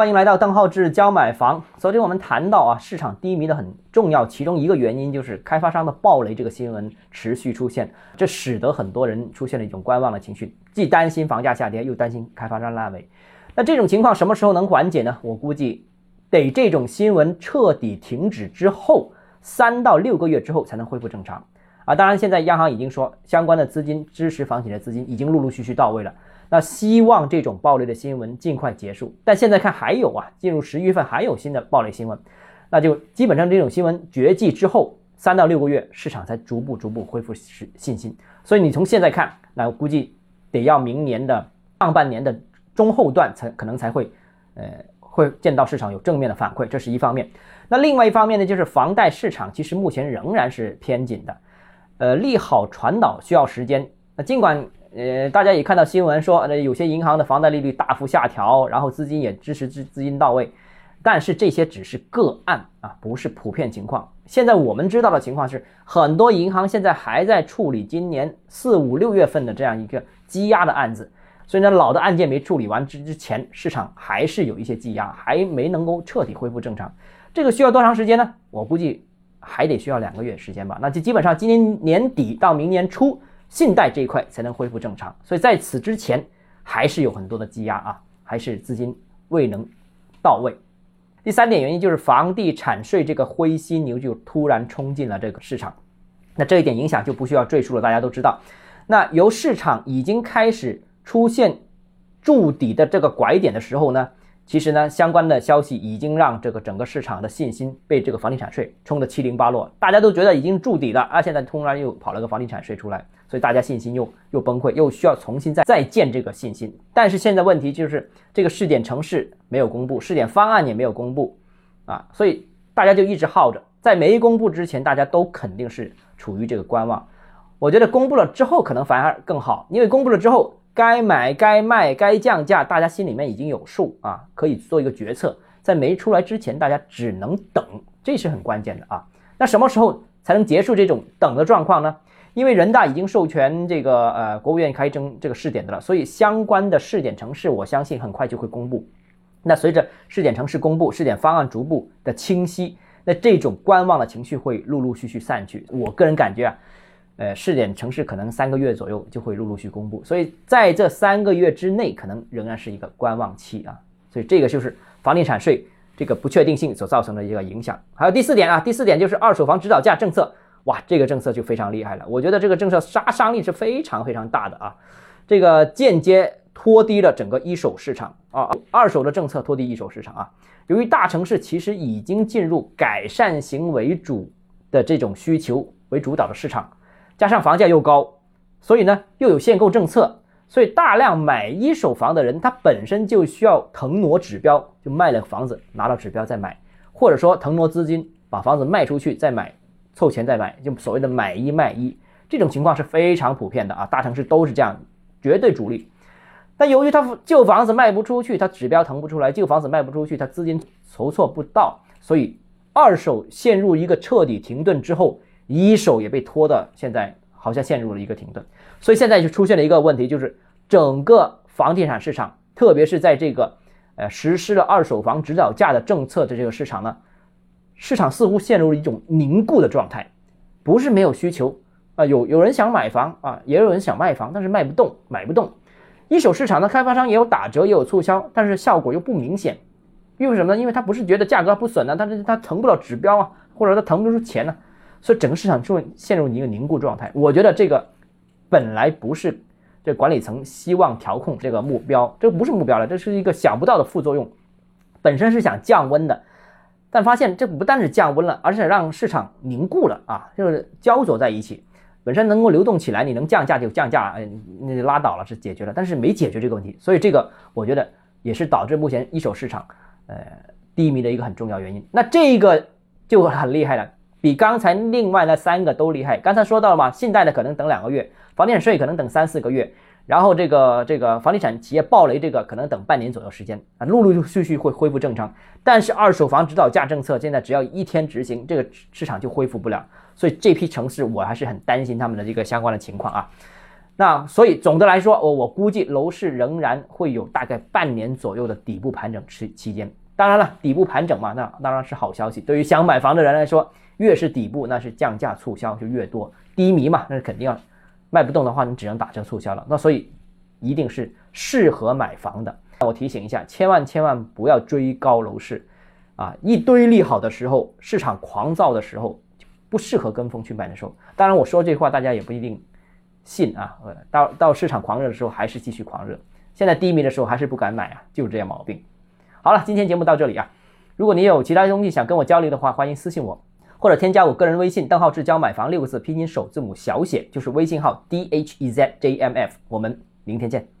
欢迎来到邓浩志教买房。昨天我们谈到啊，市场低迷的很重要，其中一个原因就是开发商的暴雷这个新闻持续出现，这使得很多人出现了一种观望的情绪，既担心房价下跌，又担心开发商烂尾。那这种情况什么时候能缓解呢？我估计得这种新闻彻底停止之后，三到六个月之后才能恢复正常啊。当然，现在央行已经说，相关的资金支持房企的资金已经陆陆续续到位了。那希望这种暴雷的新闻尽快结束，但现在看还有啊，进入十一月份还有新的暴雷新闻，那就基本上这种新闻绝迹之后三到六个月，市场才逐步逐步恢复信信心。所以你从现在看，那我估计得要明年的上半年的中后段才可能才会，呃，会见到市场有正面的反馈，这是一方面。那另外一方面呢，就是房贷市场其实目前仍然是偏紧的，呃，利好传导需要时间。那尽管。呃，大家也看到新闻说，呃，有些银行的房贷利率大幅下调，然后资金也支持资资金到位，但是这些只是个案啊，不是普遍情况。现在我们知道的情况是，很多银行现在还在处理今年四五六月份的这样一个积压的案子，所以呢，老的案件没处理完之之前，市场还是有一些积压，还没能够彻底恢复正常。这个需要多长时间呢？我估计还得需要两个月时间吧。那就基本上今年年底到明年初。信贷这一块才能恢复正常，所以在此之前还是有很多的积压啊，还是资金未能到位。第三点原因就是房地产税这个灰犀牛就突然冲进了这个市场，那这一点影响就不需要赘述了，大家都知道。那由市场已经开始出现筑底的这个拐点的时候呢？其实呢，相关的消息已经让这个整个市场的信心被这个房地产税冲得七零八落，大家都觉得已经筑底了啊，现在突然又跑了个房地产税出来，所以大家信心又又崩溃，又需要重新再再建这个信心。但是现在问题就是这个试点城市没有公布，试点方案也没有公布啊，所以大家就一直耗着，在没公布之前，大家都肯定是处于这个观望。我觉得公布了之后可能反而更好，因为公布了之后。该买该卖该降价，大家心里面已经有数啊，可以做一个决策。在没出来之前，大家只能等，这是很关键的啊。那什么时候才能结束这种等的状况呢？因为人大已经授权这个呃国务院开征这个试点的了，所以相关的试点城市，我相信很快就会公布。那随着试点城市公布，试点方案逐步的清晰，那这种观望的情绪会陆陆续续散去。我个人感觉啊。呃，试点城市可能三个月左右就会陆陆续公布，所以在这三个月之内，可能仍然是一个观望期啊。所以这个就是房地产税这个不确定性所造成的一个影响。还有第四点啊，第四点就是二手房指导价政策，哇，这个政策就非常厉害了。我觉得这个政策杀伤力是非常非常大的啊，这个间接拖低了整个一手市场啊，二手的政策拖低一手市场啊。由于大城市其实已经进入改善型为主的这种需求为主导的市场。加上房价又高，所以呢又有限购政策，所以大量买一手房的人，他本身就需要腾挪指标，就卖了房子拿到指标再买，或者说腾挪资金把房子卖出去再买，凑钱再买，就所谓的买一卖一，这种情况是非常普遍的啊，大城市都是这样，绝对主力。但由于他旧房子卖不出去，他指标腾不出来，旧房子卖不出去，他资金筹措不到，所以二手陷入一个彻底停顿之后。一手也被拖的，现在好像陷入了一个停顿，所以现在就出现了一个问题，就是整个房地产市场，特别是在这个呃实施了二手房指导价的政策的这个市场呢，市场似乎陷入了一种凝固的状态，不是没有需求啊，有有人想买房啊，也有人想卖房，但是卖不动，买不动。一手市场的开发商也有打折，也有促销，但是效果又不明显，因为什么呢？因为他不是觉得价格不损呢，但是他腾不了指标啊，或者他腾不出钱呢。所以整个市场就会陷入一个凝固状态。我觉得这个本来不是这管理层希望调控这个目标，这不是目标了，这是一个想不到的副作用。本身是想降温的，但发现这不但是降温了，而且让市场凝固了啊，就是焦灼在一起。本身能够流动起来，你能降价就降价，哎，那就拉倒了，是解决了，但是没解决这个问题。所以这个我觉得也是导致目前一手市场呃低迷的一个很重要原因。那这个就很厉害了。比刚才另外那三个都厉害。刚才说到了嘛，信贷的可能等两个月，房地产税可能等三四个月，然后这个这个房地产企业暴雷这个可能等半年左右时间啊，陆陆续续会恢复正常。但是二手房指导价政策现在只要一天执行，这个市场就恢复不了。所以这批城市我还是很担心他们的这个相关的情况啊。那所以总的来说，我我估计楼市仍然会有大概半年左右的底部盘整期期间。当然了，底部盘整嘛，那当然是好消息。对于想买房的人来说，越是底部，那是降价促销就越多。低迷嘛，那是肯定要卖不动的话，你只能打折促销了。那所以一定是适合买房的。我提醒一下，千万千万不要追高楼市啊！一堆利好的时候，市场狂躁的时候，不适合跟风去买的时候。当然，我说这话大家也不一定。信啊，呃，到到市场狂热的时候还是继续狂热，现在低迷的时候还是不敢买啊，就是这样毛病。好了，今天节目到这里啊，如果你有其他东西想跟我交流的话，欢迎私信我，或者添加我个人微信，邓浩志教买房六个字拼音首字母小写，就是微信号 d h e z j m f，我们明天见。